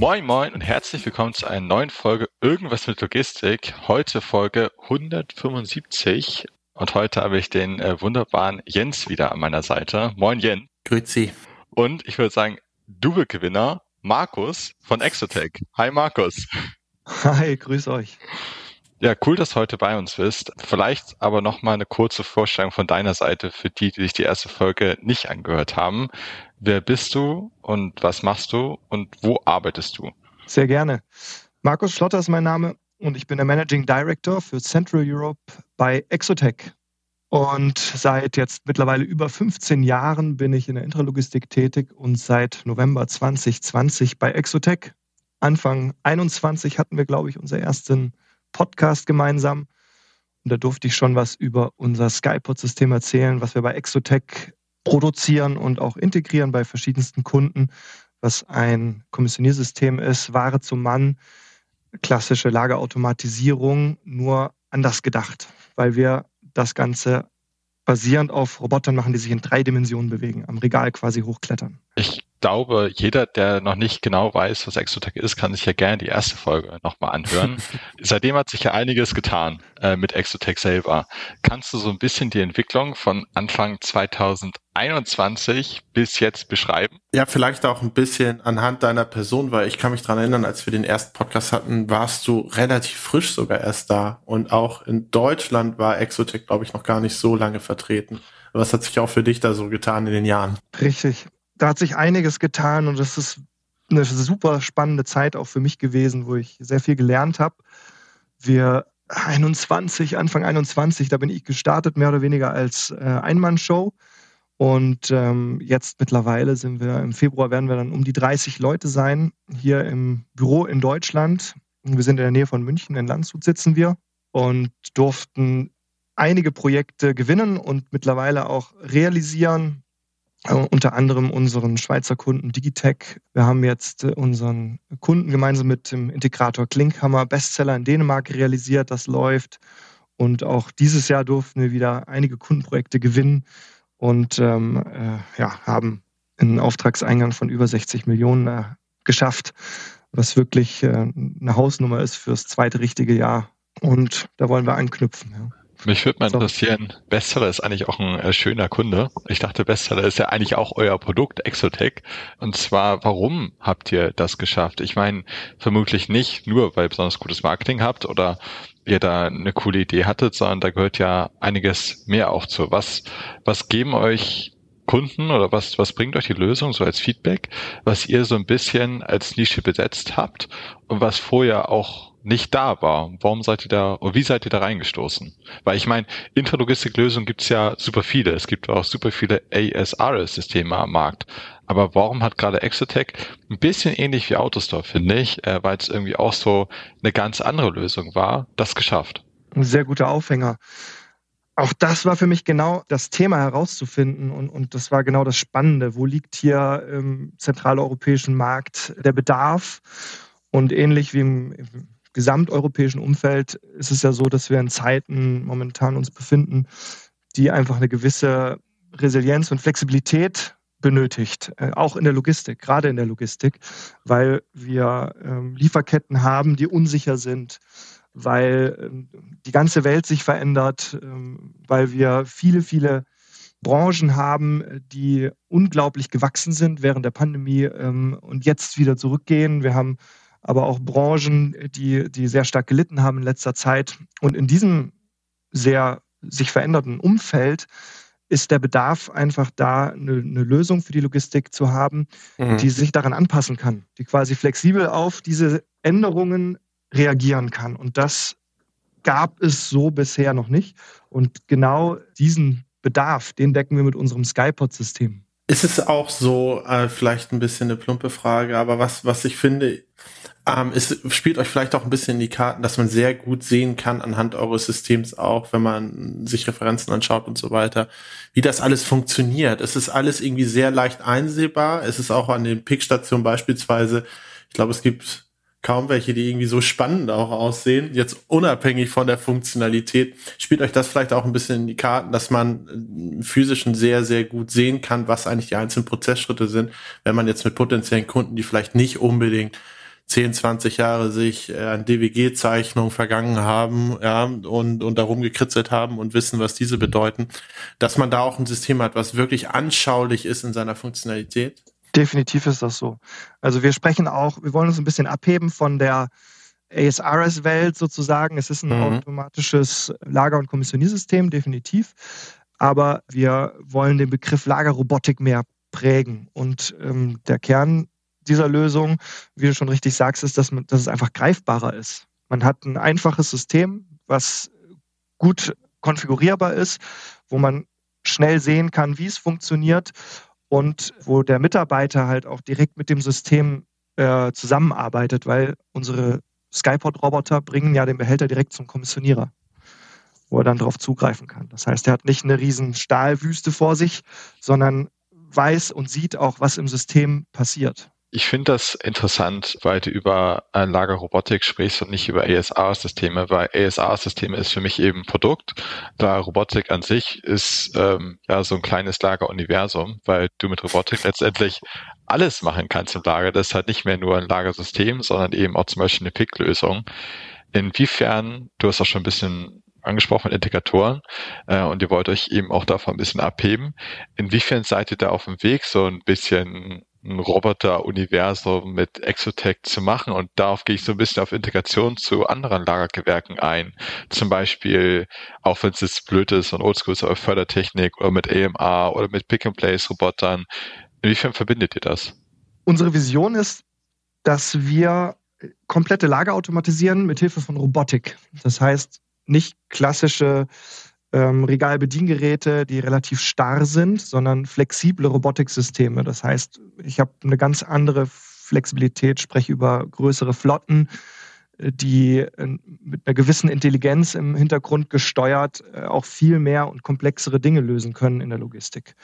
Moin Moin und herzlich willkommen zu einer neuen Folge Irgendwas mit Logistik. Heute Folge 175 und heute habe ich den äh, wunderbaren Jens wieder an meiner Seite. Moin Jens. Grüezi. Und ich würde sagen, Double-Gewinner Markus von Exotech. Hi Markus. Hi, grüß euch. Ja, cool, dass du heute bei uns bist. Vielleicht aber noch mal eine kurze Vorstellung von deiner Seite für die, die sich die erste Folge nicht angehört haben. Wer bist du und was machst du und wo arbeitest du? Sehr gerne. Markus Schlotter ist mein Name und ich bin der Managing Director für Central Europe bei Exotech. Und seit jetzt mittlerweile über 15 Jahren bin ich in der Intralogistik tätig und seit November 2020 bei Exotech. Anfang 21 hatten wir, glaube ich, unseren ersten Podcast gemeinsam. Und da durfte ich schon was über unser Skypod-System erzählen, was wir bei Exotech produzieren und auch integrieren bei verschiedensten Kunden, was ein Kommissioniersystem ist, Ware zum Mann, klassische Lagerautomatisierung, nur anders gedacht, weil wir das Ganze basierend auf Robotern machen, die sich in drei Dimensionen bewegen, am Regal quasi hochklettern. Ich glaube, jeder, der noch nicht genau weiß, was Exotech ist, kann sich ja gerne die erste Folge nochmal anhören. Seitdem hat sich ja einiges getan äh, mit Exotech selber. Kannst du so ein bisschen die Entwicklung von Anfang 2021 bis jetzt beschreiben? Ja, vielleicht auch ein bisschen anhand deiner Person, weil ich kann mich dran erinnern, als wir den ersten Podcast hatten, warst du relativ frisch sogar erst da. Und auch in Deutschland war Exotech, glaube ich, noch gar nicht so lange vertreten. Was hat sich auch für dich da so getan in den Jahren? Richtig da hat sich einiges getan und das ist eine super spannende Zeit auch für mich gewesen, wo ich sehr viel gelernt habe. Wir 21, Anfang 21, da bin ich gestartet, mehr oder weniger als äh, Einmannshow. Und ähm, jetzt mittlerweile sind wir, im Februar werden wir dann um die 30 Leute sein, hier im Büro in Deutschland. Wir sind in der Nähe von München, in Landshut sitzen wir und durften einige Projekte gewinnen und mittlerweile auch realisieren. Äh, unter anderem unseren Schweizer Kunden Digitech. Wir haben jetzt äh, unseren Kunden gemeinsam mit dem Integrator Klinkhammer Bestseller in Dänemark realisiert. Das läuft. Und auch dieses Jahr durften wir wieder einige Kundenprojekte gewinnen und ähm, äh, ja, haben einen Auftragseingang von über 60 Millionen äh, geschafft, was wirklich äh, eine Hausnummer ist fürs zweite richtige Jahr. Und da wollen wir anknüpfen. Ja. Mich würde mal interessieren, Bestseller ist eigentlich auch ein äh, schöner Kunde. Ich dachte, Bestseller ist ja eigentlich auch euer Produkt, Exotech. Und zwar, warum habt ihr das geschafft? Ich meine, vermutlich nicht nur, weil ihr besonders gutes Marketing habt oder ihr da eine coole Idee hattet, sondern da gehört ja einiges mehr auch zu. Was, was geben euch Kunden oder was, was bringt euch die Lösung so als Feedback, was ihr so ein bisschen als Nische besetzt habt und was vorher auch nicht da war. Warum seid ihr da, oder wie seid ihr da reingestoßen? Weil ich meine, Intralogistik-Lösungen gibt es ja super viele. Es gibt auch super viele ASRS-Systeme am Markt. Aber warum hat gerade Exotech ein bisschen ähnlich wie Autostore, finde ich, äh, weil es irgendwie auch so eine ganz andere Lösung war, das geschafft? Ein sehr guter Aufhänger. Auch das war für mich genau das Thema herauszufinden und, und das war genau das Spannende. Wo liegt hier im zentraleuropäischen Markt der Bedarf? Und ähnlich wie im, im gesamteuropäischen Umfeld ist es ja so, dass wir in Zeiten momentan uns befinden, die einfach eine gewisse Resilienz und Flexibilität benötigt, äh, auch in der Logistik, gerade in der Logistik, weil wir ähm, Lieferketten haben, die unsicher sind, weil ähm, die ganze Welt sich verändert, ähm, weil wir viele, viele Branchen haben, die unglaublich gewachsen sind während der Pandemie und jetzt wieder zurückgehen. Wir haben aber auch Branchen, die, die sehr stark gelitten haben in letzter Zeit. Und in diesem sehr sich veränderten Umfeld ist der Bedarf einfach da, eine, eine Lösung für die Logistik zu haben, mhm. die sich daran anpassen kann, die quasi flexibel auf diese Änderungen reagieren kann. Und das gab es so bisher noch nicht. Und genau diesen Bedarf, den decken wir mit unserem Skypod-System. Ist es auch so, äh, vielleicht ein bisschen eine plumpe Frage, aber was, was ich finde, ähm, es spielt euch vielleicht auch ein bisschen in die Karten, dass man sehr gut sehen kann anhand eures Systems auch, wenn man sich Referenzen anschaut und so weiter, wie das alles funktioniert. Es ist alles irgendwie sehr leicht einsehbar. Es ist auch an den Pickstationen beispielsweise, ich glaube, es gibt kaum welche, die irgendwie so spannend auch aussehen. Jetzt unabhängig von der Funktionalität, spielt euch das vielleicht auch ein bisschen in die Karten, dass man äh, physischen sehr, sehr gut sehen kann, was eigentlich die einzelnen Prozessschritte sind, wenn man jetzt mit potenziellen Kunden, die vielleicht nicht unbedingt 10, 20 Jahre sich äh, an DWG-Zeichnungen vergangen haben ja, und, und darum gekritzelt haben und wissen, was diese bedeuten, dass man da auch ein System hat, was wirklich anschaulich ist in seiner Funktionalität? Definitiv ist das so. Also wir sprechen auch, wir wollen uns ein bisschen abheben von der ASRS-Welt sozusagen. Es ist ein mhm. automatisches Lager- und Kommissioniersystem, definitiv. Aber wir wollen den Begriff Lagerrobotik mehr prägen. Und ähm, der Kern dieser Lösung, wie du schon richtig sagst, ist, dass, man, dass es einfach greifbarer ist. Man hat ein einfaches System, was gut konfigurierbar ist, wo man schnell sehen kann, wie es funktioniert und wo der Mitarbeiter halt auch direkt mit dem System äh, zusammenarbeitet, weil unsere Skypod-Roboter bringen ja den Behälter direkt zum Kommissionierer, wo er dann darauf zugreifen kann. Das heißt, er hat nicht eine riesen Stahlwüste vor sich, sondern weiß und sieht auch, was im System passiert. Ich finde das interessant, weil du über Lagerrobotik sprichst und nicht über ASR-Systeme, weil ASR-Systeme ist für mich eben Produkt. Da Robotik an sich ist ähm, ja so ein kleines Lageruniversum, weil du mit Robotik letztendlich alles machen kannst im Lager. Das ist halt nicht mehr nur ein Lagersystem, sondern eben auch zum Beispiel eine Pick-Lösung. Inwiefern, du hast auch schon ein bisschen angesprochen mit Integratoren äh, und ihr wollt euch eben auch davon ein bisschen abheben. Inwiefern seid ihr da auf dem Weg, so ein bisschen ein Roboter-Universum mit Exotech zu machen. Und darauf gehe ich so ein bisschen auf Integration zu anderen Lagergewerken ein. Zum Beispiel, auch wenn es jetzt blöd ist und oldschool ist, aber Fördertechnik oder mit AMR oder mit Pick-and-Place-Robotern. Inwiefern verbindet ihr das? Unsere Vision ist, dass wir komplette Lager automatisieren mit Hilfe von Robotik. Das heißt, nicht klassische ähm, Regalbediengeräte, die relativ starr sind, sondern flexible Robotiksysteme. Das heißt, ich habe eine ganz andere Flexibilität, spreche über größere Flotten, äh, die äh, mit einer gewissen Intelligenz im Hintergrund gesteuert äh, auch viel mehr und komplexere Dinge lösen können in der Logistik.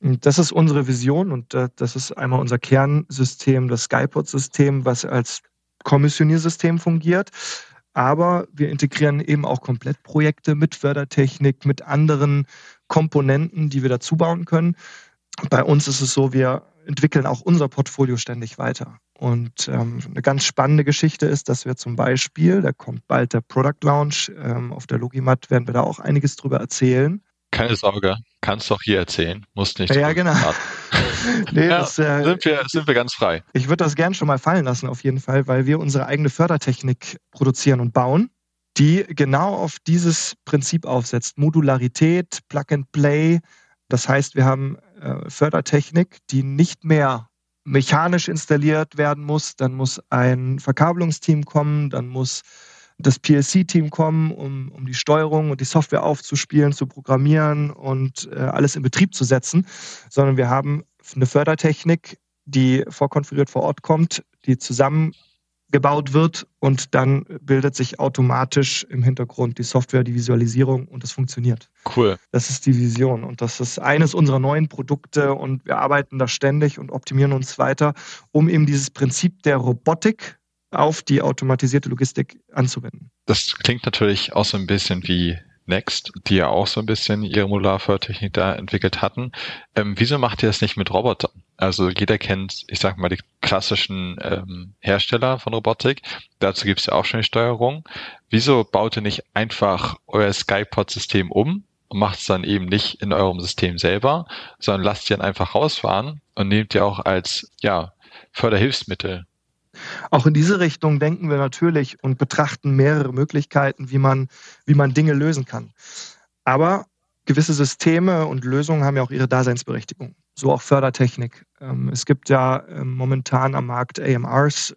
Und das ist unsere Vision und das ist einmal unser Kernsystem, das Skypod-System, was als Kommissioniersystem fungiert. Aber wir integrieren eben auch komplett Projekte mit Fördertechnik, mit anderen Komponenten, die wir dazu bauen können. Bei uns ist es so, wir entwickeln auch unser Portfolio ständig weiter. Und ähm, eine ganz spannende Geschichte ist, dass wir zum Beispiel, da kommt bald der Product Launch, ähm, auf der Logimat werden wir da auch einiges drüber erzählen. Keine Sorge, kannst doch hier erzählen, musst nicht. Ja, genau. nee, ja, das, äh, sind, wir, sind wir ganz frei. Ich würde das gern schon mal fallen lassen, auf jeden Fall, weil wir unsere eigene Fördertechnik produzieren und bauen, die genau auf dieses Prinzip aufsetzt. Modularität, Plug and Play. Das heißt, wir haben äh, Fördertechnik, die nicht mehr mechanisch installiert werden muss. Dann muss ein Verkabelungsteam kommen, dann muss das PLC-Team kommen, um, um die Steuerung und die Software aufzuspielen, zu programmieren und äh, alles in Betrieb zu setzen, sondern wir haben eine Fördertechnik, die vorkonfiguriert vor Ort kommt, die zusammengebaut wird und dann bildet sich automatisch im Hintergrund die Software, die Visualisierung und es funktioniert. Cool. Das ist die Vision und das ist eines unserer neuen Produkte und wir arbeiten da ständig und optimieren uns weiter, um eben dieses Prinzip der Robotik auf die automatisierte Logistik anzuwenden. Das klingt natürlich auch so ein bisschen wie Next, die ja auch so ein bisschen ihre Modularfördertechnik da entwickelt hatten. Ähm, wieso macht ihr das nicht mit Robotern? Also jeder kennt, ich sag mal, die klassischen ähm, Hersteller von Robotik. Dazu gibt es ja auch schon die Steuerung. Wieso baut ihr nicht einfach euer Skypod-System um und macht es dann eben nicht in eurem System selber, sondern lasst ihr dann einfach rausfahren und nehmt ihr auch als ja, Förderhilfsmittel auch in diese Richtung denken wir natürlich und betrachten mehrere Möglichkeiten, wie man, wie man Dinge lösen kann. Aber gewisse Systeme und Lösungen haben ja auch ihre Daseinsberechtigung. So auch Fördertechnik. Ähm, es gibt ja ähm, momentan am Markt AMRs,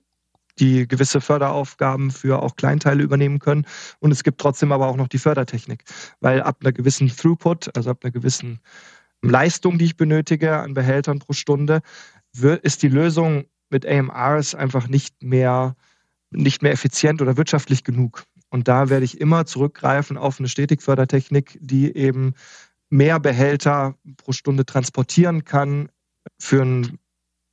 die gewisse Förderaufgaben für auch Kleinteile übernehmen können. Und es gibt trotzdem aber auch noch die Fördertechnik, weil ab einer gewissen Throughput, also ab einer gewissen Leistung, die ich benötige an Behältern pro Stunde, ist die Lösung mit AMRs einfach nicht mehr, nicht mehr effizient oder wirtschaftlich genug. Und da werde ich immer zurückgreifen auf eine Stetigfördertechnik, die eben mehr Behälter pro Stunde transportieren kann für ein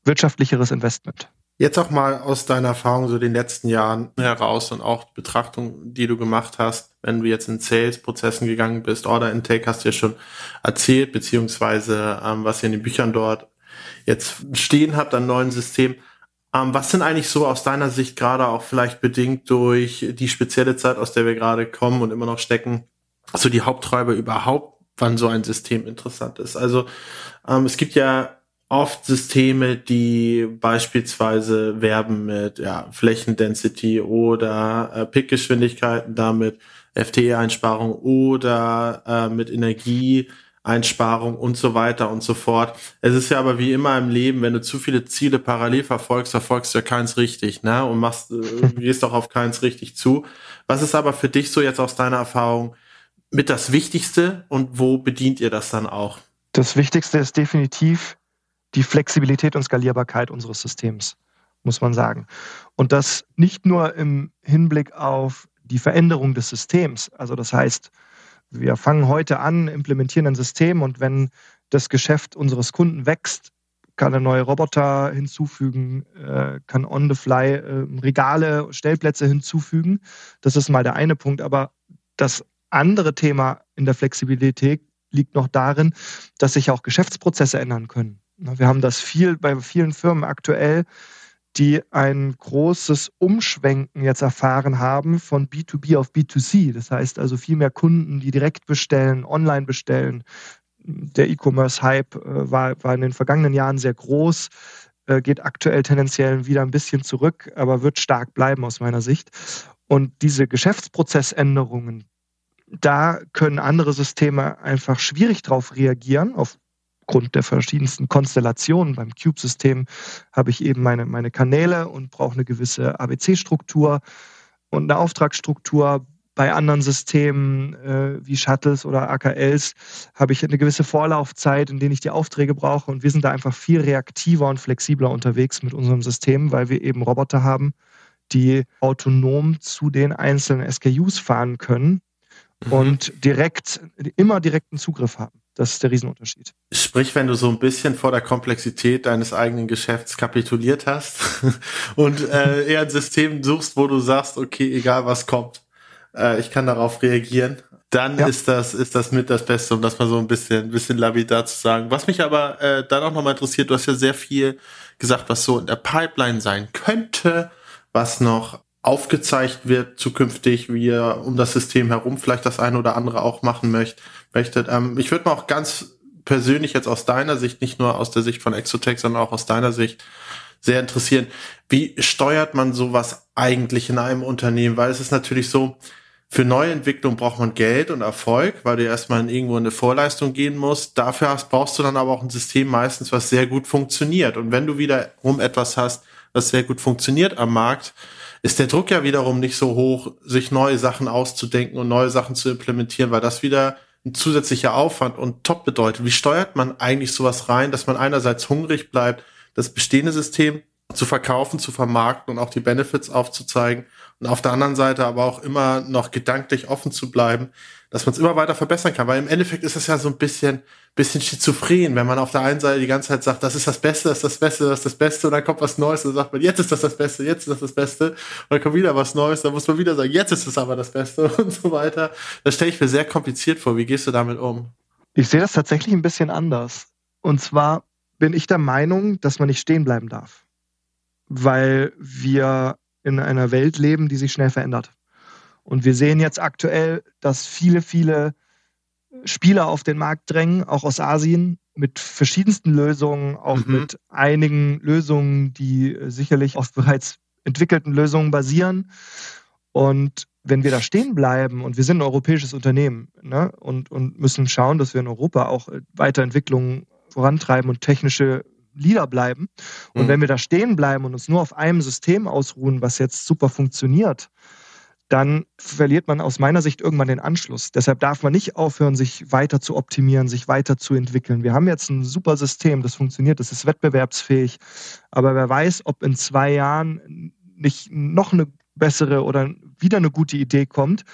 wirtschaftlicheres Investment. Jetzt auch mal aus deiner Erfahrung so den letzten Jahren heraus und auch Betrachtung, die du gemacht hast, wenn du jetzt in Sales-Prozessen gegangen bist, Order Intake hast du ja schon erzählt, beziehungsweise ähm, was ihr in den Büchern dort jetzt stehen habt an neuen Systemen. Ähm, was sind eigentlich so aus deiner Sicht gerade auch vielleicht bedingt durch die spezielle Zeit, aus der wir gerade kommen und immer noch stecken, so die Haupttreiber überhaupt, wann so ein System interessant ist? Also ähm, es gibt ja oft Systeme, die beispielsweise werben mit ja, Flächendensity oder äh, Pickgeschwindigkeiten damit, FTE-Einsparung oder äh, mit Energieeinsparung und so weiter und so fort. Es ist ja aber wie immer im Leben, wenn du zu viele Ziele parallel verfolgst, verfolgst du ja keins richtig, ne? Und machst, äh, gehst auch auf keins richtig zu. Was ist aber für dich so jetzt aus deiner Erfahrung mit das Wichtigste und wo bedient ihr das dann auch? Das Wichtigste ist definitiv die Flexibilität und Skalierbarkeit unseres Systems, muss man sagen. Und das nicht nur im Hinblick auf die Veränderung des Systems. Also das heißt, wir fangen heute an, implementieren ein System und wenn das Geschäft unseres Kunden wächst, kann er neue Roboter hinzufügen, äh, kann on the fly äh, Regale, Stellplätze hinzufügen. Das ist mal der eine Punkt. Aber das andere Thema in der Flexibilität liegt noch darin, dass sich auch Geschäftsprozesse ändern können. Wir haben das viel bei vielen Firmen aktuell, die ein großes Umschwenken jetzt erfahren haben von B2B auf B2C. Das heißt also viel mehr Kunden, die direkt bestellen, online bestellen. Der E-Commerce-Hype äh, war, war in den vergangenen Jahren sehr groß, äh, geht aktuell tendenziell wieder ein bisschen zurück, aber wird stark bleiben aus meiner Sicht. Und diese Geschäftsprozessänderungen, da können andere Systeme einfach schwierig drauf reagieren, auf aufgrund der verschiedensten Konstellationen. Beim Cube-System habe ich eben meine, meine Kanäle und brauche eine gewisse ABC-Struktur und eine Auftragsstruktur. Bei anderen Systemen äh, wie Shuttles oder AKLs habe ich eine gewisse Vorlaufzeit, in denen ich die Aufträge brauche. Und wir sind da einfach viel reaktiver und flexibler unterwegs mit unserem System, weil wir eben Roboter haben, die autonom zu den einzelnen SKUs fahren können mhm. und direkt, immer direkten Zugriff haben. Das ist der Riesenunterschied. Sprich, wenn du so ein bisschen vor der Komplexität deines eigenen Geschäfts kapituliert hast und äh, eher ein System suchst, wo du sagst, okay, egal was kommt, äh, ich kann darauf reagieren, dann ja. ist das ist das mit das Beste, um das mal so ein bisschen ein bisschen lapidar zu sagen. Was mich aber äh, dann auch nochmal interessiert, du hast ja sehr viel gesagt, was so in der Pipeline sein könnte, was noch aufgezeigt wird zukünftig, wie ihr um das System herum vielleicht das eine oder andere auch machen möcht, möchtet. Ähm, ich würde mal auch ganz persönlich jetzt aus deiner Sicht, nicht nur aus der Sicht von Exotech, sondern auch aus deiner Sicht sehr interessieren. Wie steuert man sowas eigentlich in einem Unternehmen? Weil es ist natürlich so, für Neuentwicklung braucht man Geld und Erfolg, weil du erstmal in irgendwo in eine Vorleistung gehen musst. Dafür hast, brauchst du dann aber auch ein System meistens, was sehr gut funktioniert. Und wenn du wiederum etwas hast, was sehr gut funktioniert am Markt, ist der Druck ja wiederum nicht so hoch, sich neue Sachen auszudenken und neue Sachen zu implementieren, weil das wieder ein zusätzlicher Aufwand und top bedeutet. Wie steuert man eigentlich sowas rein, dass man einerseits hungrig bleibt, das bestehende System zu verkaufen, zu vermarkten und auch die Benefits aufzuzeigen und auf der anderen Seite aber auch immer noch gedanklich offen zu bleiben, dass man es immer weiter verbessern kann. Weil im Endeffekt ist es ja so ein bisschen, bisschen schizophren, wenn man auf der einen Seite die ganze Zeit sagt, das ist das Beste, das ist das Beste, das ist das Beste, und dann kommt was Neues und dann sagt man, jetzt ist das das Beste, jetzt ist das das Beste, und dann kommt wieder was Neues, dann muss man wieder sagen, jetzt ist es aber das Beste und so weiter. Das stelle ich mir sehr kompliziert vor. Wie gehst du damit um? Ich sehe das tatsächlich ein bisschen anders. Und zwar bin ich der Meinung, dass man nicht stehen bleiben darf, weil wir in einer Welt leben, die sich schnell verändert. Und wir sehen jetzt aktuell, dass viele, viele Spieler auf den Markt drängen, auch aus Asien, mit verschiedensten Lösungen, auch mhm. mit einigen Lösungen, die sicherlich auf bereits entwickelten Lösungen basieren. Und wenn wir da stehen bleiben und wir sind ein europäisches Unternehmen ne, und, und müssen schauen, dass wir in Europa auch Weiterentwicklungen vorantreiben und technische Leader bleiben. Und mhm. wenn wir da stehen bleiben und uns nur auf einem System ausruhen, was jetzt super funktioniert, dann verliert man aus meiner Sicht irgendwann den Anschluss. Deshalb darf man nicht aufhören, sich weiter zu optimieren, sich weiter zu entwickeln. Wir haben jetzt ein super System, das funktioniert, das ist wettbewerbsfähig. Aber wer weiß, ob in zwei Jahren nicht noch eine bessere oder wieder eine gute Idee kommt.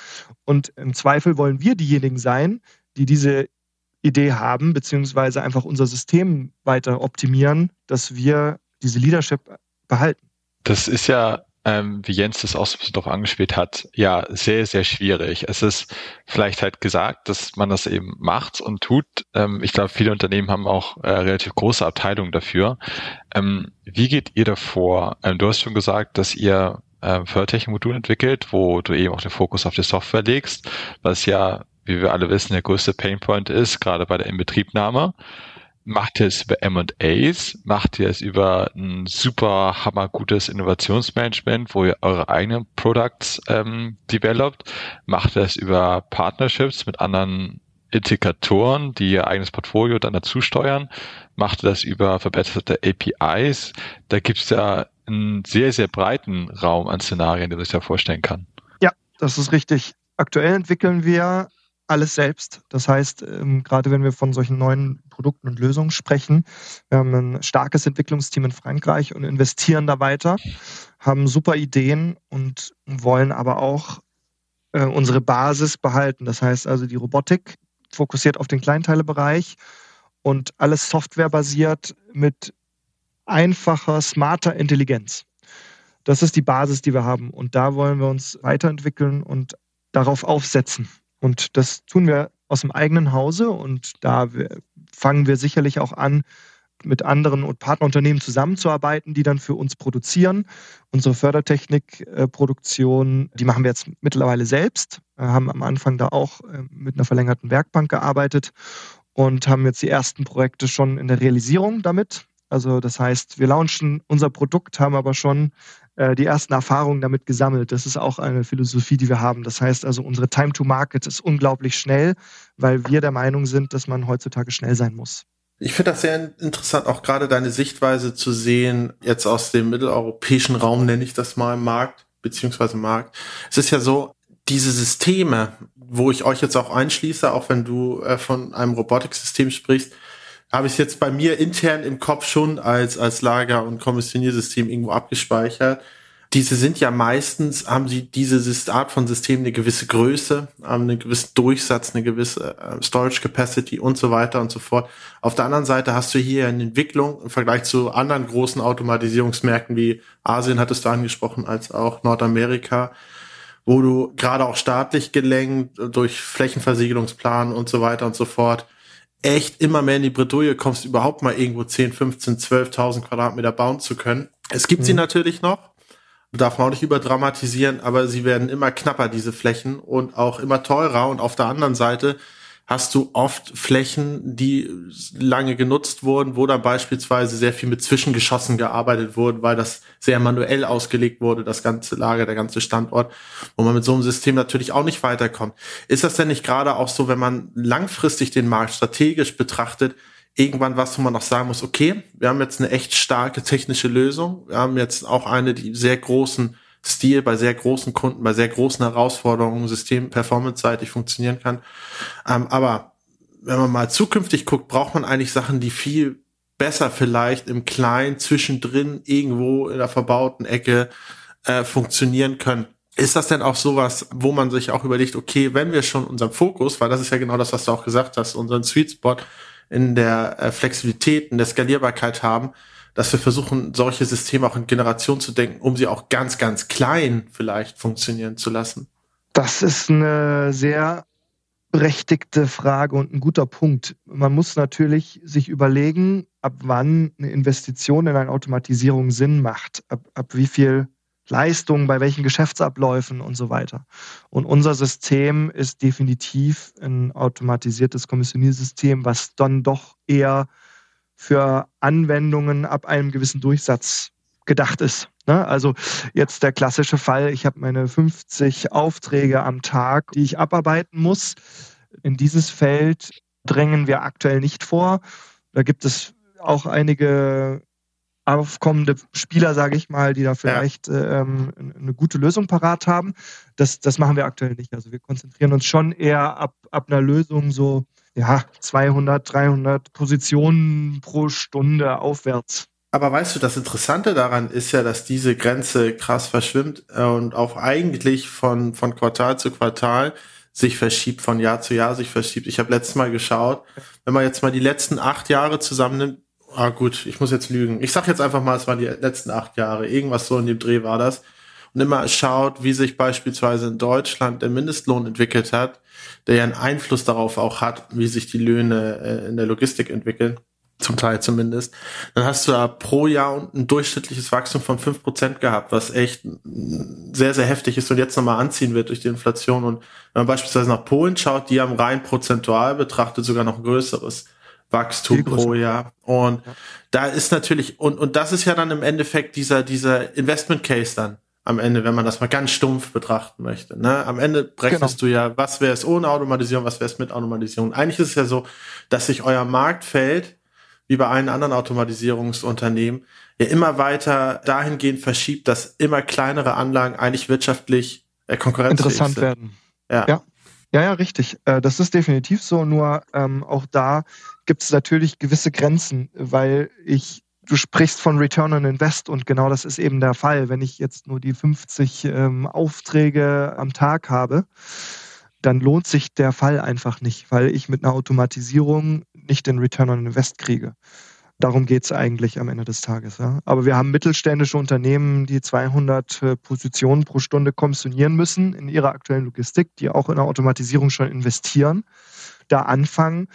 Und im Zweifel wollen wir diejenigen sein, die diese Idee haben, beziehungsweise einfach unser System weiter optimieren, dass wir diese Leadership behalten. Das ist ja ähm, wie Jens das auch so drauf angespielt hat, ja, sehr, sehr schwierig. Es ist vielleicht halt gesagt, dass man das eben macht und tut. Ähm, ich glaube, viele Unternehmen haben auch äh, relativ große Abteilungen dafür. Ähm, wie geht ihr davor? Ähm, du hast schon gesagt, dass ihr ähm, Fördertechnik-Modul entwickelt, wo du eben auch den Fokus auf die Software legst, was ja, wie wir alle wissen, der größte Painpoint ist, gerade bei der Inbetriebnahme. Macht ihr es über M&As? Macht ihr es über ein super hammergutes Innovationsmanagement, wo ihr eure eigenen Products ähm, developt? Macht ihr es über Partnerships mit anderen Integratoren, die ihr eigenes Portfolio dann dazu steuern? Macht ihr das über verbesserte APIs? Da gibt es ja einen sehr, sehr breiten Raum an Szenarien, den man sich da vorstellen kann. Ja, das ist richtig. Aktuell entwickeln wir alles selbst. Das heißt, ähm, gerade wenn wir von solchen neuen Produkten und Lösungen sprechen, wir haben ein starkes Entwicklungsteam in Frankreich und investieren da weiter, haben super Ideen und wollen aber auch äh, unsere Basis behalten. Das heißt also, die Robotik fokussiert auf den Kleinteilebereich und alles softwarebasiert mit einfacher, smarter Intelligenz. Das ist die Basis, die wir haben. Und da wollen wir uns weiterentwickeln und darauf aufsetzen. Und das tun wir aus dem eigenen Hause und da fangen wir sicherlich auch an, mit anderen und Partnerunternehmen zusammenzuarbeiten, die dann für uns produzieren. Unsere Fördertechnikproduktion, die machen wir jetzt mittlerweile selbst, haben am Anfang da auch äh, mit einer verlängerten Werkbank gearbeitet und haben jetzt die ersten Projekte schon in der Realisierung damit. Also das heißt, wir launchen unser Produkt, haben aber schon äh, die ersten Erfahrungen damit gesammelt. Das ist auch eine Philosophie, die wir haben. Das heißt also, unsere Time to Market ist unglaublich schnell, weil wir der Meinung sind, dass man heutzutage schnell sein muss. Ich finde das sehr interessant, auch gerade deine Sichtweise zu sehen, jetzt aus dem mitteleuropäischen Raum nenne ich das mal Markt, beziehungsweise Markt. Es ist ja so, diese Systeme, wo ich euch jetzt auch einschließe, auch wenn du äh, von einem Robotiksystem sprichst, habe ich jetzt bei mir intern im Kopf schon als, als Lager- und Kommissioniersystem irgendwo abgespeichert. Diese sind ja meistens, haben sie diese Art von System eine gewisse Größe, haben einen gewissen Durchsatz, eine gewisse äh, Storage Capacity und so weiter und so fort. Auf der anderen Seite hast du hier eine Entwicklung im Vergleich zu anderen großen Automatisierungsmärkten wie Asien hattest du angesprochen, als auch Nordamerika, wo du gerade auch staatlich gelenkt durch Flächenversiegelungsplan und so weiter und so fort echt immer mehr in die Bredouille kommst, überhaupt mal irgendwo 10, 15, 12.000 Quadratmeter bauen zu können. Es gibt mhm. sie natürlich noch, darf man auch nicht überdramatisieren, aber sie werden immer knapper, diese Flächen, und auch immer teurer. Und auf der anderen Seite hast du oft Flächen, die lange genutzt wurden, wo dann beispielsweise sehr viel mit Zwischengeschossen gearbeitet wurde, weil das sehr manuell ausgelegt wurde, das ganze Lager, der ganze Standort, wo man mit so einem System natürlich auch nicht weiterkommt. Ist das denn nicht gerade auch so, wenn man langfristig den Markt strategisch betrachtet, irgendwann was, wo man noch sagen muss, okay, wir haben jetzt eine echt starke technische Lösung, wir haben jetzt auch eine, die sehr großen Stil bei sehr großen Kunden, bei sehr großen Herausforderungen, System performance-seitig funktionieren kann. Ähm, aber wenn man mal zukünftig guckt, braucht man eigentlich Sachen, die viel besser vielleicht im Kleinen zwischendrin irgendwo in der verbauten Ecke äh, funktionieren können. Ist das denn auch sowas, wo man sich auch überlegt, okay, wenn wir schon unseren Fokus, weil das ist ja genau das, was du auch gesagt hast, unseren Sweet Spot in der äh, Flexibilität, in der Skalierbarkeit haben, dass wir versuchen, solche Systeme auch in Generationen zu denken, um sie auch ganz, ganz klein vielleicht funktionieren zu lassen? Das ist eine sehr berechtigte Frage und ein guter Punkt. Man muss natürlich sich überlegen, ab wann eine Investition in eine Automatisierung Sinn macht, ab, ab wie viel Leistung, bei welchen Geschäftsabläufen und so weiter. Und unser System ist definitiv ein automatisiertes Kommissioniersystem, was dann doch eher für Anwendungen ab einem gewissen Durchsatz gedacht ist. Ne? Also jetzt der klassische Fall, ich habe meine 50 Aufträge am Tag, die ich abarbeiten muss. In dieses Feld drängen wir aktuell nicht vor. Da gibt es auch einige aufkommende Spieler, sage ich mal, die da vielleicht ja. ähm, eine gute Lösung parat haben. Das, das machen wir aktuell nicht. Also wir konzentrieren uns schon eher ab, ab einer Lösung so ja, 200, 300 Positionen pro Stunde aufwärts. Aber weißt du, das Interessante daran ist ja, dass diese Grenze krass verschwimmt äh, und auch eigentlich von, von Quartal zu Quartal sich verschiebt, von Jahr zu Jahr sich verschiebt. Ich habe letztes Mal geschaut, wenn man jetzt mal die letzten acht Jahre zusammennimmt, ah gut, ich muss jetzt lügen. Ich sag jetzt einfach mal, es waren die letzten acht Jahre, irgendwas so in dem Dreh war das. Und immer schaut, wie sich beispielsweise in Deutschland der Mindestlohn entwickelt hat, der ja einen Einfluss darauf auch hat, wie sich die Löhne äh, in der Logistik entwickeln. Zum Teil zumindest, dann hast du da pro Jahr ein durchschnittliches Wachstum von fünf Prozent gehabt, was echt sehr, sehr heftig ist und jetzt nochmal anziehen wird durch die Inflation. Und wenn man beispielsweise nach Polen schaut, die haben rein prozentual betrachtet sogar noch größeres Wachstum pro Jahr. Und da ist natürlich, und, und das ist ja dann im Endeffekt dieser, dieser Investment Case dann am Ende, wenn man das mal ganz stumpf betrachten möchte. Ne? Am Ende rechnest genau. du ja, was wäre es ohne Automatisierung, was wäre es mit Automatisierung. Eigentlich ist es ja so, dass sich euer Marktfeld wie bei allen anderen Automatisierungsunternehmen, ja immer weiter dahingehend verschiebt, dass immer kleinere Anlagen eigentlich wirtschaftlich äh, konkurrenzfähig werden. Ja. ja. Ja, ja, richtig. Äh, das ist definitiv so. Nur ähm, auch da gibt es natürlich gewisse Grenzen, weil ich, du sprichst von Return on Invest und genau das ist eben der Fall. Wenn ich jetzt nur die 50 ähm, Aufträge am Tag habe, dann lohnt sich der Fall einfach nicht, weil ich mit einer Automatisierung nicht den Return on Invest kriege. Darum geht es eigentlich am Ende des Tages. Ja. Aber wir haben mittelständische Unternehmen, die 200 äh, Positionen pro Stunde kommissionieren müssen in ihrer aktuellen Logistik, die auch in der Automatisierung schon investieren, da anfangen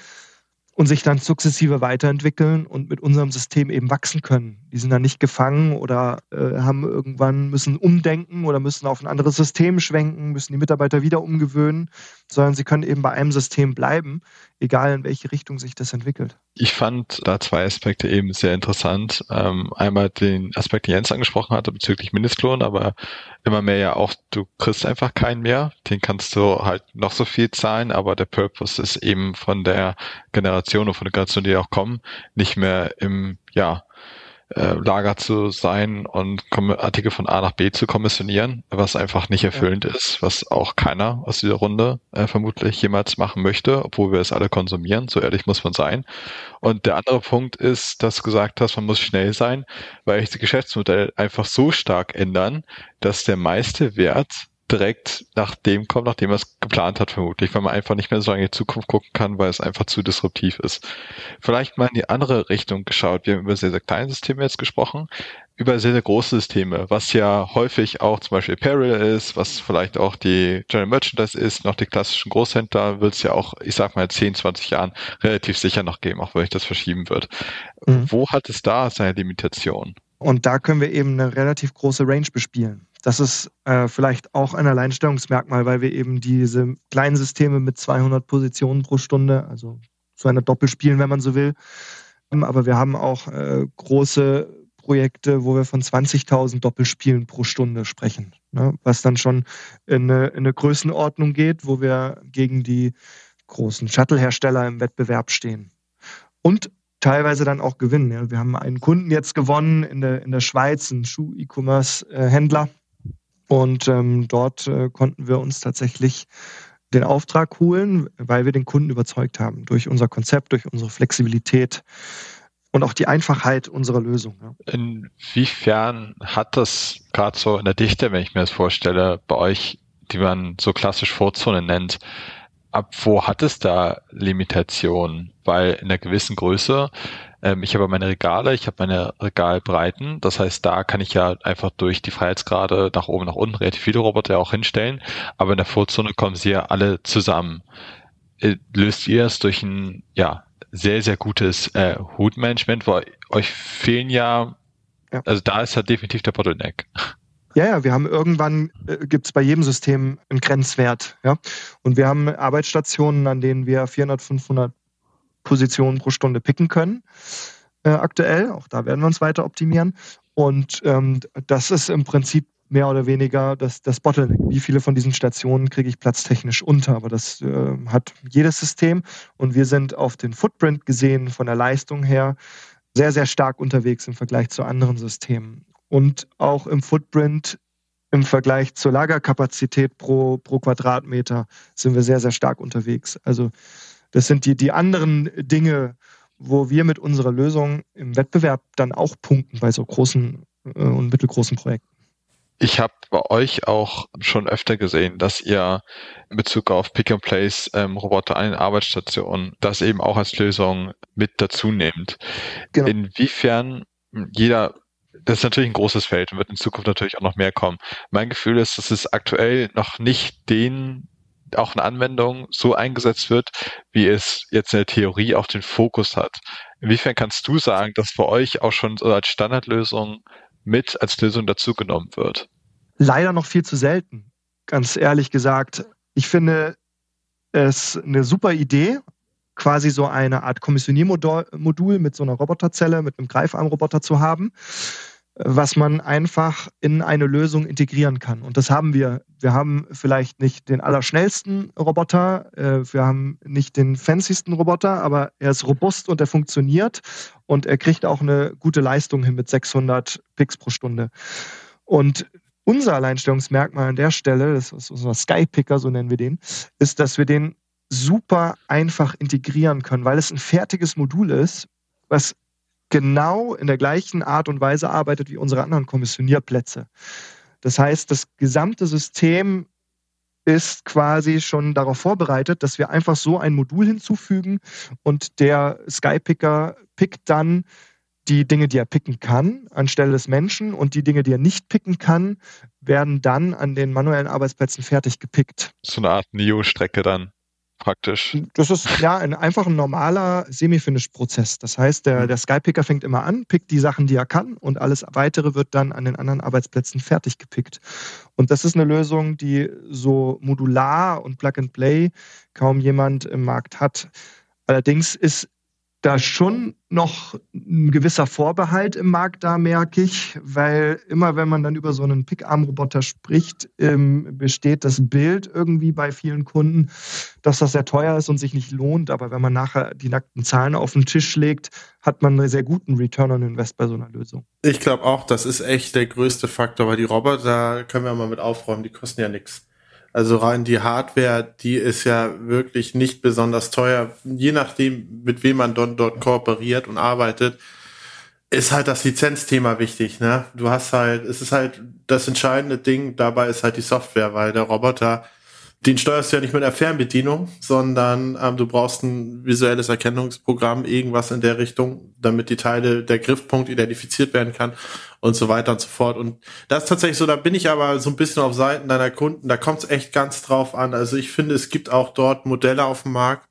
und sich dann sukzessive weiterentwickeln und mit unserem System eben wachsen können. Die sind dann nicht gefangen oder äh, haben irgendwann müssen umdenken oder müssen auf ein anderes System schwenken, müssen die Mitarbeiter wieder umgewöhnen, sondern sie können eben bei einem System bleiben, egal in welche Richtung sich das entwickelt. Ich fand da zwei Aspekte eben sehr interessant. Ähm, einmal den Aspekt, den Jens angesprochen hatte bezüglich Mindestlohn, aber immer mehr ja auch, du kriegst einfach keinen mehr. Den kannst du halt noch so viel zahlen, aber der Purpose ist eben von der Generation und von der Generation, die auch kommen, nicht mehr im, ja, äh, Lager zu sein und Artikel von A nach B zu kommissionieren, was einfach nicht erfüllend ja. ist, was auch keiner aus dieser Runde äh, vermutlich jemals machen möchte, obwohl wir es alle konsumieren, so ehrlich muss man sein. Und der andere Punkt ist, dass du gesagt hast, man muss schnell sein, weil sich das Geschäftsmodell einfach so stark ändern, dass der meiste Wert direkt nach dem kommt, nachdem er es geplant hat, vermutlich, weil man einfach nicht mehr so lange in die Zukunft gucken kann, weil es einfach zu disruptiv ist. Vielleicht mal in die andere Richtung geschaut. Wir haben über sehr, sehr kleine Systeme jetzt gesprochen, über sehr, sehr große Systeme, was ja häufig auch zum Beispiel Apparel ist, was vielleicht auch die General Merchandise ist, noch die klassischen Großhändler wird es ja auch, ich sag mal, 10, 20 Jahren relativ sicher noch geben, auch wenn ich das verschieben wird. Mhm. Wo hat es da seine Limitation? Und da können wir eben eine relativ große Range bespielen. Das ist äh, vielleicht auch ein Alleinstellungsmerkmal, weil wir eben diese kleinen Systeme mit 200 Positionen pro Stunde, also zu einer Doppel spielen, wenn man so will. Aber wir haben auch äh, große Projekte, wo wir von 20.000 Doppelspielen pro Stunde sprechen, ne? was dann schon in eine, in eine Größenordnung geht, wo wir gegen die großen Shuttle-Hersteller im Wettbewerb stehen. Und teilweise dann auch gewinnen. Wir haben einen Kunden jetzt gewonnen in der, in der Schweiz, einen Schuh-E-Commerce-Händler, und ähm, dort äh, konnten wir uns tatsächlich den Auftrag holen, weil wir den Kunden überzeugt haben durch unser Konzept, durch unsere Flexibilität und auch die Einfachheit unserer Lösung. Ja. Inwiefern hat das gerade so in der Dichte, wenn ich mir das vorstelle, bei euch, die man so klassisch Vorzone nennt, ab wo hat es da Limitationen? Weil in einer gewissen Größe ähm, ich habe meine Regale, ich habe meine Regalbreiten. Das heißt, da kann ich ja einfach durch die Freiheitsgrade nach oben, nach unten relativ viele Roboter auch hinstellen. Aber in der Vorzone kommen sie ja alle zusammen. Äh, löst ihr es durch ein, ja, sehr, sehr gutes äh, Hutmanagement, weil euch fehlen ja, ja, also da ist ja definitiv der Bottleneck. Ja, ja, wir haben irgendwann, äh, gibt es bei jedem System einen Grenzwert. Ja? Und wir haben Arbeitsstationen, an denen wir 400, 500 Positionen pro Stunde picken können. Äh, aktuell, auch da werden wir uns weiter optimieren. Und ähm, das ist im Prinzip mehr oder weniger das, das Bottleneck. Wie viele von diesen Stationen kriege ich platztechnisch unter? Aber das äh, hat jedes System. Und wir sind auf den Footprint gesehen von der Leistung her sehr, sehr stark unterwegs im Vergleich zu anderen Systemen. Und auch im Footprint im Vergleich zur Lagerkapazität pro, pro Quadratmeter sind wir sehr, sehr stark unterwegs. Also das sind die, die anderen Dinge, wo wir mit unserer Lösung im Wettbewerb dann auch punkten bei so großen äh, und mittelgroßen Projekten. Ich habe bei euch auch schon öfter gesehen, dass ihr in Bezug auf Pick and Place ähm, Roboter an den Arbeitsstationen das eben auch als Lösung mit dazu nehmt. Genau. Inwiefern jeder das ist natürlich ein großes Feld und wird in Zukunft natürlich auch noch mehr kommen. Mein Gefühl ist, dass es aktuell noch nicht den auch in Anwendung so eingesetzt wird, wie es jetzt in der Theorie auch den Fokus hat. Inwiefern kannst du sagen, dass bei euch auch schon so als Standardlösung mit als Lösung dazugenommen wird? Leider noch viel zu selten, ganz ehrlich gesagt. Ich finde es eine super Idee, quasi so eine Art Kommissioniermodul mit so einer Roboterzelle, mit einem Greifarmroboter zu haben was man einfach in eine Lösung integrieren kann. Und das haben wir. Wir haben vielleicht nicht den allerschnellsten Roboter, äh, wir haben nicht den fancysten Roboter, aber er ist robust und er funktioniert und er kriegt auch eine gute Leistung hin mit 600 Picks pro Stunde. Und unser Alleinstellungsmerkmal an der Stelle, das ist unser Skypicker, so nennen wir den, ist, dass wir den super einfach integrieren können, weil es ein fertiges Modul ist, was genau in der gleichen Art und Weise arbeitet wie unsere anderen Kommissionierplätze. Das heißt, das gesamte System ist quasi schon darauf vorbereitet, dass wir einfach so ein Modul hinzufügen und der Skypicker pickt dann die Dinge, die er picken kann, anstelle des Menschen und die Dinge, die er nicht picken kann, werden dann an den manuellen Arbeitsplätzen fertig gepickt. So eine Art Neo-Strecke dann praktisch. Das ist ja ein, einfach ein normaler Semi-Finish-Prozess. Das heißt, der, mhm. der Skypicker fängt immer an, pickt die Sachen, die er kann und alles weitere wird dann an den anderen Arbeitsplätzen fertig gepickt. Und das ist eine Lösung, die so modular und Plug-and-Play kaum jemand im Markt hat. Allerdings ist da schon noch ein gewisser Vorbehalt im Markt da, merke ich, weil immer wenn man dann über so einen Pickarm-Roboter spricht, ähm, besteht das Bild irgendwie bei vielen Kunden, dass das sehr teuer ist und sich nicht lohnt. Aber wenn man nachher die nackten Zahlen auf den Tisch legt, hat man einen sehr guten Return on Invest bei so einer Lösung. Ich glaube auch, das ist echt der größte Faktor, weil die Roboter, können wir mal mit aufräumen, die kosten ja nichts. Also rein die Hardware, die ist ja wirklich nicht besonders teuer. Je nachdem, mit wem man dort, dort kooperiert und arbeitet, ist halt das Lizenzthema wichtig. Ne? Du hast halt, es ist halt das entscheidende Ding dabei ist halt die Software, weil der Roboter den steuerst du ja nicht mit einer Fernbedienung, sondern ähm, du brauchst ein visuelles Erkennungsprogramm, irgendwas in der Richtung, damit die Teile, der Griffpunkt identifiziert werden kann und so weiter und so fort. Und das ist tatsächlich so, da bin ich aber so ein bisschen auf Seiten deiner Kunden, da kommt es echt ganz drauf an. Also ich finde, es gibt auch dort Modelle auf dem Markt,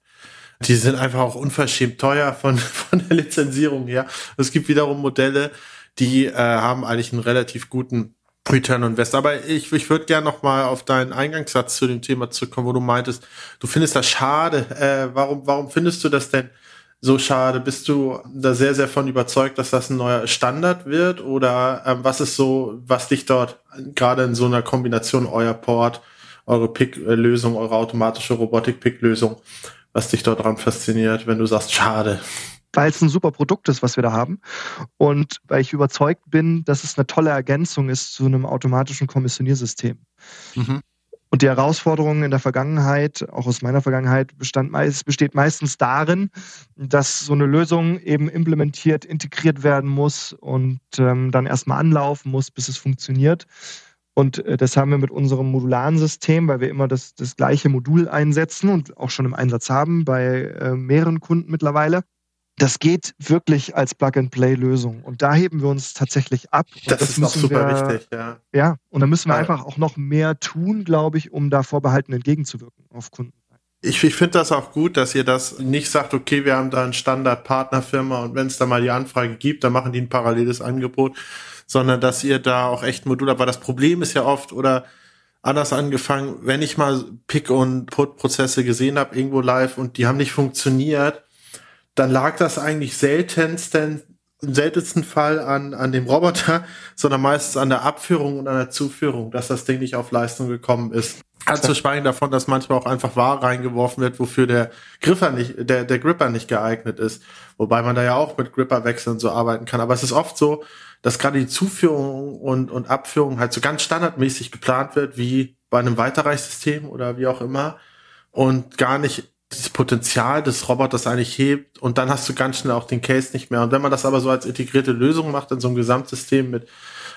die sind einfach auch unverschämt teuer von, von der Lizenzierung her. Es gibt wiederum Modelle, die äh, haben eigentlich einen relativ guten Return on Invest. Aber ich, ich würde gerne noch mal auf deinen Eingangssatz zu dem Thema zurückkommen, wo du meintest, du findest das schade. Äh, warum, warum findest du das denn so schade? Bist du da sehr, sehr von überzeugt, dass das ein neuer Standard wird? Oder ähm, was ist so, was dich dort gerade in so einer Kombination euer Port, eure Pick-Lösung, eure automatische Robotik-Pick-Lösung, was dich dort dran fasziniert, wenn du sagst, schade? Weil es ein super Produkt ist, was wir da haben. Und weil ich überzeugt bin, dass es eine tolle Ergänzung ist zu einem automatischen Kommissioniersystem. Mhm. Und die Herausforderung in der Vergangenheit, auch aus meiner Vergangenheit, bestand meist, besteht meistens darin, dass so eine Lösung eben implementiert, integriert werden muss und ähm, dann erstmal anlaufen muss, bis es funktioniert. Und äh, das haben wir mit unserem modularen System, weil wir immer das, das gleiche Modul einsetzen und auch schon im Einsatz haben bei äh, mehreren Kunden mittlerweile das geht wirklich als Plug-and-Play-Lösung. Und da heben wir uns tatsächlich ab. Das, das, ist noch super wir, wichtig, ja. Ja, und da müssen wir ja. einfach auch noch mehr tun, glaube ich, um da vorbehalten entgegenzuwirken auf Kunden. Ich, ich finde das auch gut, dass ihr das nicht sagt, okay, wir haben da eine Standard-Partnerfirma und wenn es da mal die Anfrage gibt, dann machen die ein paralleles Angebot, sondern dass ihr da auch echt Modul habt. Aber das Problem ist ja oft, oder anders angefangen, wenn ich mal Pick- und Put-Prozesse gesehen habe, irgendwo live und die haben nicht funktioniert, dann lag das eigentlich seltenst denn im seltensten Fall an, an dem Roboter, sondern meistens an der Abführung und an der Zuführung, dass das Ding nicht auf Leistung gekommen ist. zu schweigen davon, dass manchmal auch einfach Ware reingeworfen wird, wofür der Griffer nicht, der, der Gripper nicht geeignet ist. Wobei man da ja auch mit Gripperwechseln so arbeiten kann. Aber es ist oft so, dass gerade die Zuführung und, und Abführung halt so ganz standardmäßig geplant wird, wie bei einem Weiterreichsystem oder wie auch immer. Und gar nicht das Potenzial des Roboters eigentlich hebt und dann hast du ganz schnell auch den Case nicht mehr. Und wenn man das aber so als integrierte Lösung macht in so einem Gesamtsystem mit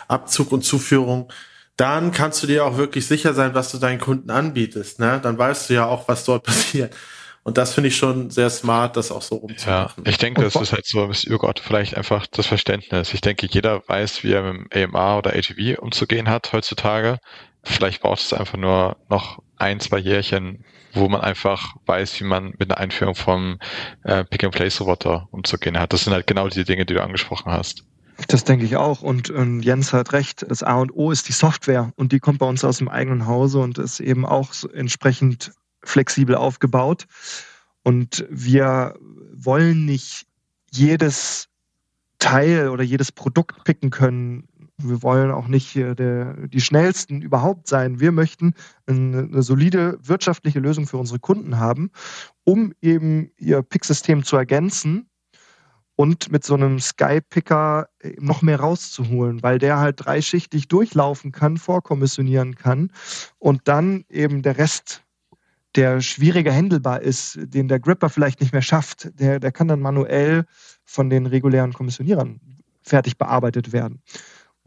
Abzug und Zuführung, dann kannst du dir auch wirklich sicher sein, was du deinen Kunden anbietest. Ne? Dann weißt du ja auch, was dort passiert. Und das finde ich schon sehr smart, das auch so rumzumachen. Ja, ich denke, das ist halt so, oh Gott, vielleicht einfach das Verständnis. Ich denke, jeder weiß, wie er mit dem AMR oder ATV umzugehen hat heutzutage. Vielleicht braucht es einfach nur noch ein, zwei Jährchen, wo man einfach weiß, wie man mit einer Einführung vom äh, Pick-and-Place-Roboter umzugehen hat. Das sind halt genau die Dinge, die du angesprochen hast. Das denke ich auch. Und ähm, Jens hat recht. Das A und O ist die Software und die kommt bei uns aus dem eigenen Hause und ist eben auch entsprechend flexibel aufgebaut. Und wir wollen nicht jedes Teil oder jedes Produkt picken können, wir wollen auch nicht der, die schnellsten überhaupt sein. Wir möchten eine, eine, solide wirtschaftliche Lösung für unsere Kunden haben, um eben ihr Pick-System zu ergänzen und mit so einem Sky-Picker noch mehr rauszuholen, weil der halt dreischichtig durchlaufen kann, vorkommissionieren kann und dann eben der Rest der schwieriger händelbar ist, den der Gripper vielleicht nicht mehr schafft, der, der kann dann manuell von den regulären Kommissionierern fertig bearbeitet werden.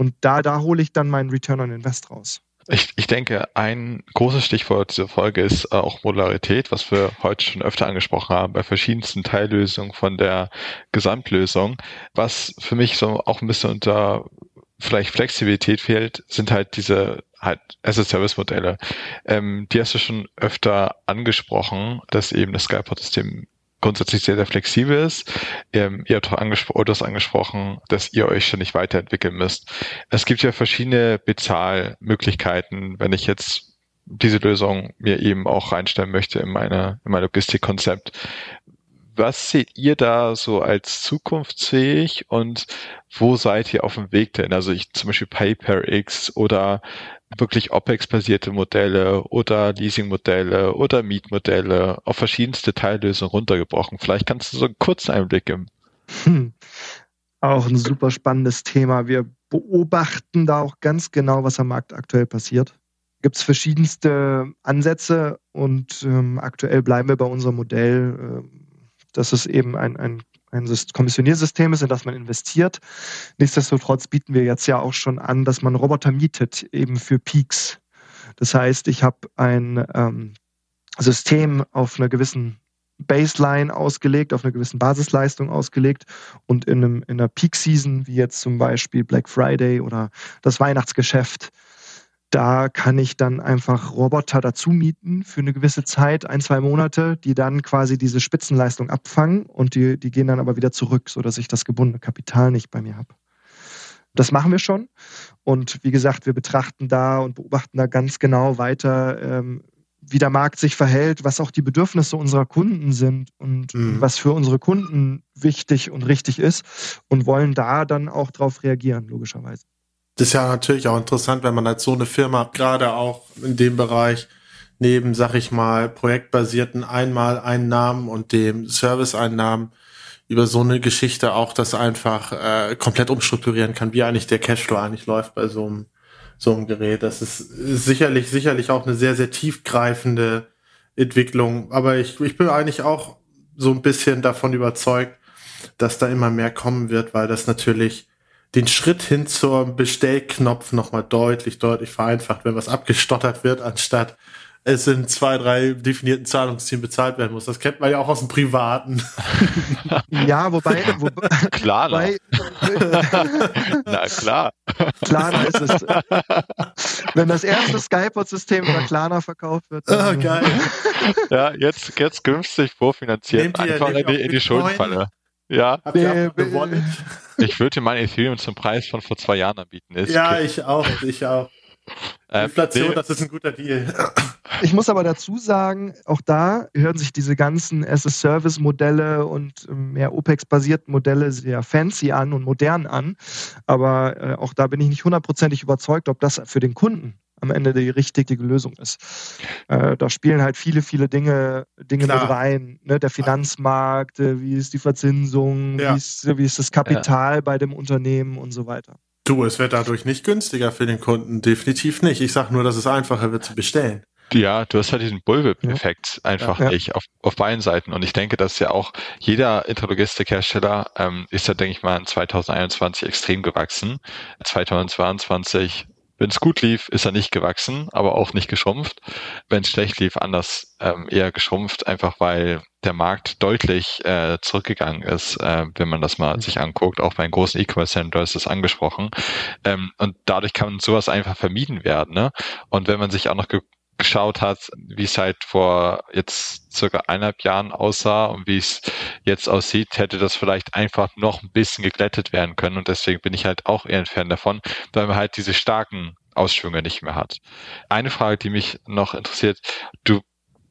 Und da, da hole ich dann meinen Return on Invest raus. Ich, ich denke, ein großes Stichwort dieser Folge ist äh, auch Modularität, was wir heute schon öfter angesprochen haben, bei verschiedensten Teillösungen von der Gesamtlösung. Was für mich so auch ein bisschen unter vielleicht Flexibilität fehlt, sind halt diese halt As-a-Service-Modelle. Ähm, die hast du schon öfter angesprochen, dass eben das Skypod-System grundsätzlich sehr, sehr flexibel ist. Ähm, ihr habt auch angespro Autos angesprochen, dass ihr euch ständig weiterentwickeln müsst. Es gibt ja verschiedene Bezahlmöglichkeiten, wenn ich jetzt diese Lösung mir eben auch reinstellen möchte in meine, in mein Logistikkonzept. Was seht ihr da so als zukunftsfähig und wo seid ihr auf dem Weg denn? Also ich zum Beispiel PayPerX oder wirklich OPEX-basierte Modelle oder Leasing-Modelle oder Mietmodelle auf verschiedenste Teillösungen runtergebrochen. Vielleicht kannst du so einen kurzen Einblick geben. Hm. Auch ein super spannendes Thema. Wir beobachten da auch ganz genau, was am Markt aktuell passiert. Gibt es verschiedenste Ansätze und ähm, aktuell bleiben wir bei unserem Modell. Äh, das ist eben ein, ein ein Kommissioniersystem ist, in das man investiert. Nichtsdestotrotz bieten wir jetzt ja auch schon an, dass man Roboter mietet, eben für Peaks. Das heißt, ich habe ein ähm, System auf einer gewissen Baseline ausgelegt, auf einer gewissen Basisleistung ausgelegt und in, einem, in einer Peak-Season, wie jetzt zum Beispiel Black Friday oder das Weihnachtsgeschäft, da kann ich dann einfach Roboter dazu mieten für eine gewisse Zeit, ein, zwei Monate, die dann quasi diese Spitzenleistung abfangen und die, die gehen dann aber wieder zurück, sodass ich das gebundene Kapital nicht bei mir habe. Das machen wir schon. Und wie gesagt, wir betrachten da und beobachten da ganz genau weiter, ähm, wie der Markt sich verhält, was auch die Bedürfnisse unserer Kunden sind und mhm. was für unsere Kunden wichtig und richtig ist und wollen da dann auch drauf reagieren, logischerweise. Das ist ja natürlich auch interessant, wenn man als so eine Firma gerade auch in dem Bereich neben, sag ich mal, projektbasierten Einmaleinnahmen und dem Serviceeinnahmen über so eine Geschichte auch das einfach äh, komplett umstrukturieren kann, wie eigentlich der Cashflow eigentlich läuft bei so einem, so einem Gerät. Das ist sicherlich, sicherlich auch eine sehr, sehr tiefgreifende Entwicklung. Aber ich, ich bin eigentlich auch so ein bisschen davon überzeugt, dass da immer mehr kommen wird, weil das natürlich den Schritt hin zum Bestellknopf nochmal deutlich, deutlich vereinfacht, wenn was abgestottert wird, anstatt es in zwei, drei definierten Zahlungszielen bezahlt werden muss. Das kennt man ja auch aus dem Privaten. Ja, wobei, wobei klar, wobei, na klar. Klarna ist es. Wenn das erste Skypod-System über Klarna verkauft wird. Dann, oh, geil. ja, jetzt, jetzt günstig vorfinanziert. Einfach in die, in die Schuldenfalle. Ja. Habt ihr gewonnen? Ich würde dir mein Ethereum zum Preis von vor zwei Jahren anbieten. Ist ja, okay. ich auch, ich auch. Ähm, Inflation, nee, das ist ein guter Deal. Ich muss aber dazu sagen, auch da hören sich diese ganzen as-a-Service-Modelle und ähm, mehr OPEX-basierten Modelle sehr fancy an und modern an. Aber äh, auch da bin ich nicht hundertprozentig überzeugt, ob das für den Kunden am Ende die richtige Lösung ist. Äh, da spielen halt viele, viele Dinge, Dinge mit rein. Ne? Der Finanzmarkt, äh, wie ist die Verzinsung, ja. wie, ist, wie ist das Kapital ja. bei dem Unternehmen und so weiter. Du, es wird dadurch nicht günstiger für den Kunden, definitiv nicht. Ich sage nur, dass es einfacher wird zu bestellen. Ja, du hast halt diesen Bullwhip-Effekt ja. einfach ja. nicht auf, auf beiden Seiten. Und ich denke, dass ja auch jeder Intralogistik-Hersteller ähm, ist ja, denke ich mal, in 2021 extrem gewachsen. 2022 wenn es gut lief, ist er nicht gewachsen, aber auch nicht geschrumpft. Wenn es schlecht lief, anders ähm, eher geschrumpft, einfach weil der Markt deutlich äh, zurückgegangen ist, äh, wenn man das mal mhm. sich anguckt. Auch bei einem großen E-Commerce-Center ist das angesprochen. Ähm, und dadurch kann sowas einfach vermieden werden. Ne? Und wenn man sich auch noch geschaut hat, wie es halt vor jetzt circa eineinhalb Jahren aussah und wie es jetzt aussieht, hätte das vielleicht einfach noch ein bisschen geglättet werden können. Und deswegen bin ich halt auch eher ein Fan davon, weil man halt diese starken Ausschwünge nicht mehr hat. Eine Frage, die mich noch interessiert, du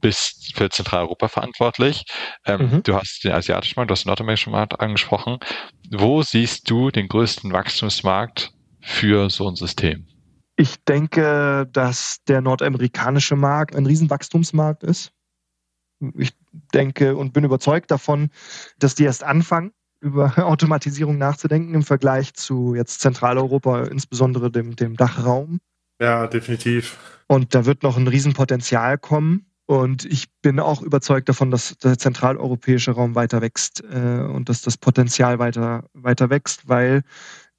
bist für Zentraleuropa verantwortlich. Ähm, mhm. Du hast den asiatischen Markt, du hast den nordamerikanischen Markt angesprochen. Wo siehst du den größten Wachstumsmarkt für so ein System? Ich denke, dass der nordamerikanische Markt ein Riesenwachstumsmarkt ist. Ich denke und bin überzeugt davon, dass die erst anfangen, über Automatisierung nachzudenken im Vergleich zu jetzt Zentraleuropa, insbesondere dem, dem Dachraum. Ja, definitiv. Und da wird noch ein Riesenpotenzial kommen. Und ich bin auch überzeugt davon, dass der zentraleuropäische Raum weiter wächst äh, und dass das Potenzial weiter, weiter wächst, weil,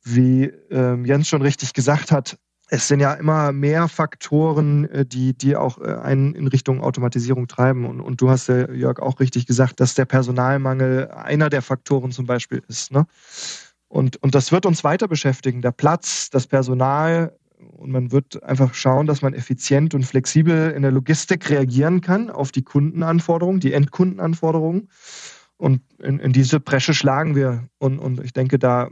wie ähm, Jens schon richtig gesagt hat, es sind ja immer mehr Faktoren, äh, die, die auch äh, einen in Richtung Automatisierung treiben. Und, und du hast ja, Jörg, auch richtig gesagt, dass der Personalmangel einer der Faktoren zum Beispiel ist. Ne? Und, und das wird uns weiter beschäftigen. Der Platz, das Personal. Und man wird einfach schauen, dass man effizient und flexibel in der Logistik reagieren kann auf die Kundenanforderungen, die Endkundenanforderungen. Und in, in diese Bresche schlagen wir. Und, und ich denke, da,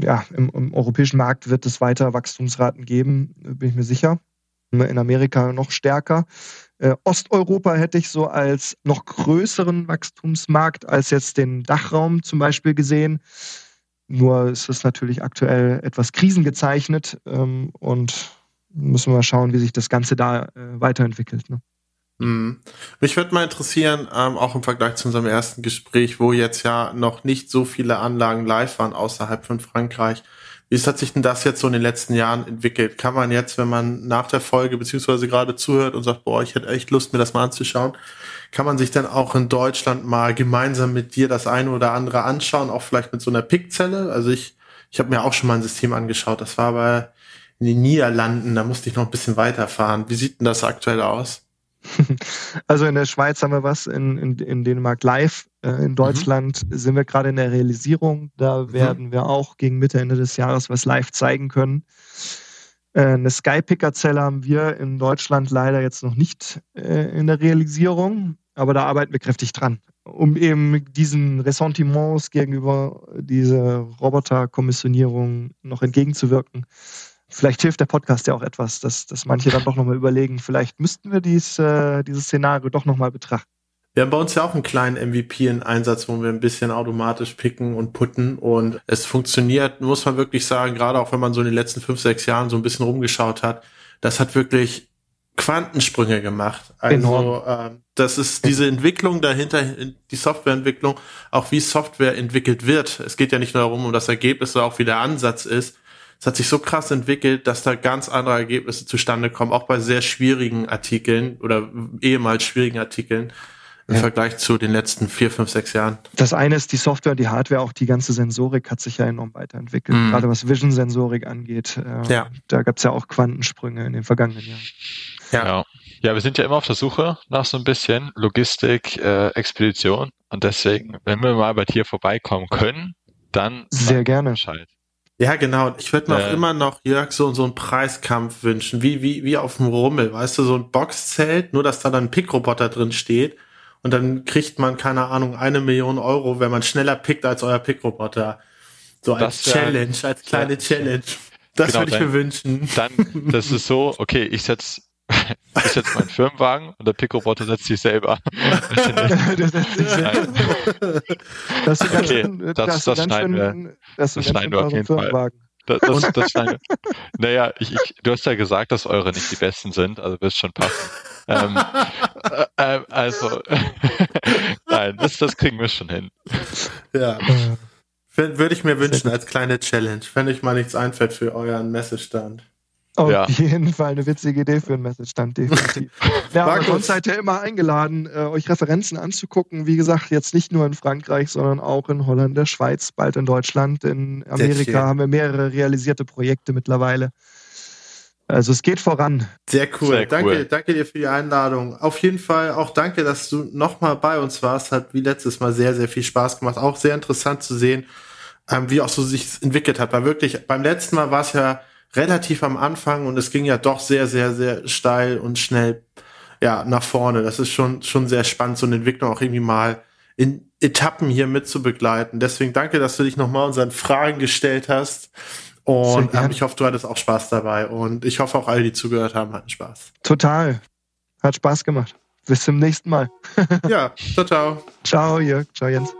ja, im, im, europäischen Markt wird es weiter Wachstumsraten geben, bin ich mir sicher. In Amerika noch stärker. Äh, Osteuropa hätte ich so als noch größeren Wachstumsmarkt als jetzt den Dachraum zum Beispiel gesehen. Nur ist es natürlich aktuell etwas krisengezeichnet ähm, und müssen wir mal schauen, wie sich das Ganze da äh, weiterentwickelt. Ne? Mhm. Mich würde mal interessieren, ähm, auch im Vergleich zu unserem ersten Gespräch, wo jetzt ja noch nicht so viele Anlagen live waren außerhalb von Frankreich. Wie hat sich denn das jetzt so in den letzten Jahren entwickelt? Kann man jetzt, wenn man nach der Folge beziehungsweise gerade zuhört und sagt, boah, ich hätte echt Lust, mir das mal anzuschauen, kann man sich dann auch in Deutschland mal gemeinsam mit dir das eine oder andere anschauen, auch vielleicht mit so einer Pickzelle? Also ich, ich habe mir auch schon mal ein System angeschaut, das war aber in den Niederlanden, da musste ich noch ein bisschen weiterfahren. Wie sieht denn das aktuell aus? Also in der Schweiz haben wir was, in, in, in Dänemark live. Äh, in mhm. Deutschland mhm. sind wir gerade in der Realisierung. Da mhm. werden wir auch gegen Mitte, Ende des Jahres was live zeigen können. Äh, eine Skypicker-Zelle haben wir in Deutschland leider jetzt noch nicht äh, in der Realisierung, aber da arbeiten wir kräftig dran, um eben diesen Ressentiments gegenüber dieser Roboterkommissionierung noch entgegenzuwirken vielleicht hilft der Podcast ja auch etwas, dass, dass manche dann doch nochmal überlegen, vielleicht müssten wir dies, äh, dieses Szenario doch nochmal betrachten. Wir haben bei uns ja auch einen kleinen MVP in Einsatz, wo wir ein bisschen automatisch picken und putten und es funktioniert, muss man wirklich sagen, gerade auch wenn man so in den letzten fünf, sechs Jahren so ein bisschen rumgeschaut hat, das hat wirklich Quantensprünge gemacht. Also äh, das ist diese Entwicklung dahinter, die Softwareentwicklung, auch wie Software entwickelt wird. Es geht ja nicht nur darum, um das Ergebnis, sondern auch wie der Ansatz ist es hat sich so krass entwickelt, dass da ganz andere Ergebnisse zustande kommen, auch bei sehr schwierigen Artikeln oder ehemals schwierigen Artikeln im ja. Vergleich zu den letzten vier, fünf, sechs Jahren. Das eine ist die Software die Hardware, auch die ganze Sensorik hat sich ja enorm weiterentwickelt, mhm. gerade was Vision-Sensorik angeht. Äh, ja. Da gab es ja auch Quantensprünge in den vergangenen Jahren. Ja. ja. Ja, wir sind ja immer auf der Suche nach so ein bisschen Logistik, äh, Expedition. Und deswegen, wenn wir mal bei dir vorbeikommen können, dann sehr gerne. Bescheid. Ja, genau. Ich würde mir äh, auch immer noch, Jörg, so, so einen Preiskampf wünschen, wie, wie, wie auf dem Rummel, weißt du, so ein Boxzelt, nur dass da dann ein Pickroboter drin steht und dann kriegt man, keine Ahnung, eine Million Euro, wenn man schneller pickt als euer Pickroboter. So als Challenge, als kleine ja, Challenge. Das genau, würde ich mir wünschen. Dann, das ist so, okay, ich setz das ist jetzt mein Firmenwagen und der Pico-Roboter setzt sich selber. der setzt sich selber. Das, okay, schön, das, das, schneiden wir. Das, das schneiden wir auf jeden Fall. Das, das, das scheint, naja, ich, ich, du hast ja gesagt, dass eure nicht die besten sind, also wird es schon passen. ähm, äh, äh, also, nein, das, das kriegen wir schon hin. Ja. Würde ich mir wünschen als kleine Challenge, wenn euch mal nichts einfällt für euren Messestand. Auf ja. jeden Fall eine witzige Idee für einen Messestand, definitiv. ja, aber sonst seid ihr immer eingeladen, äh, euch Referenzen anzugucken. Wie gesagt, jetzt nicht nur in Frankreich, sondern auch in Holland, der Schweiz, bald in Deutschland. In Amerika haben wir mehrere realisierte Projekte mittlerweile. Also es geht voran. Sehr cool. Sehr danke, cool. danke dir für die Einladung. Auf jeden Fall auch danke, dass du nochmal bei uns warst. Hat wie letztes Mal sehr, sehr viel Spaß gemacht. Auch sehr interessant zu sehen, ähm, wie auch so sich entwickelt hat. Weil wirklich, beim letzten Mal war es ja relativ am Anfang und es ging ja doch sehr, sehr, sehr steil und schnell ja, nach vorne. Das ist schon, schon sehr spannend, so eine Entwicklung auch irgendwie mal in Etappen hier mit zu begleiten. Deswegen danke, dass du dich nochmal unseren Fragen gestellt hast. Und ähm, ich hoffe, du hattest auch Spaß dabei. Und ich hoffe auch alle, die zugehört haben, hatten Spaß. Total. Hat Spaß gemacht. Bis zum nächsten Mal. ja, ciao, ciao. Ciao, Jörg. Ciao, Jens.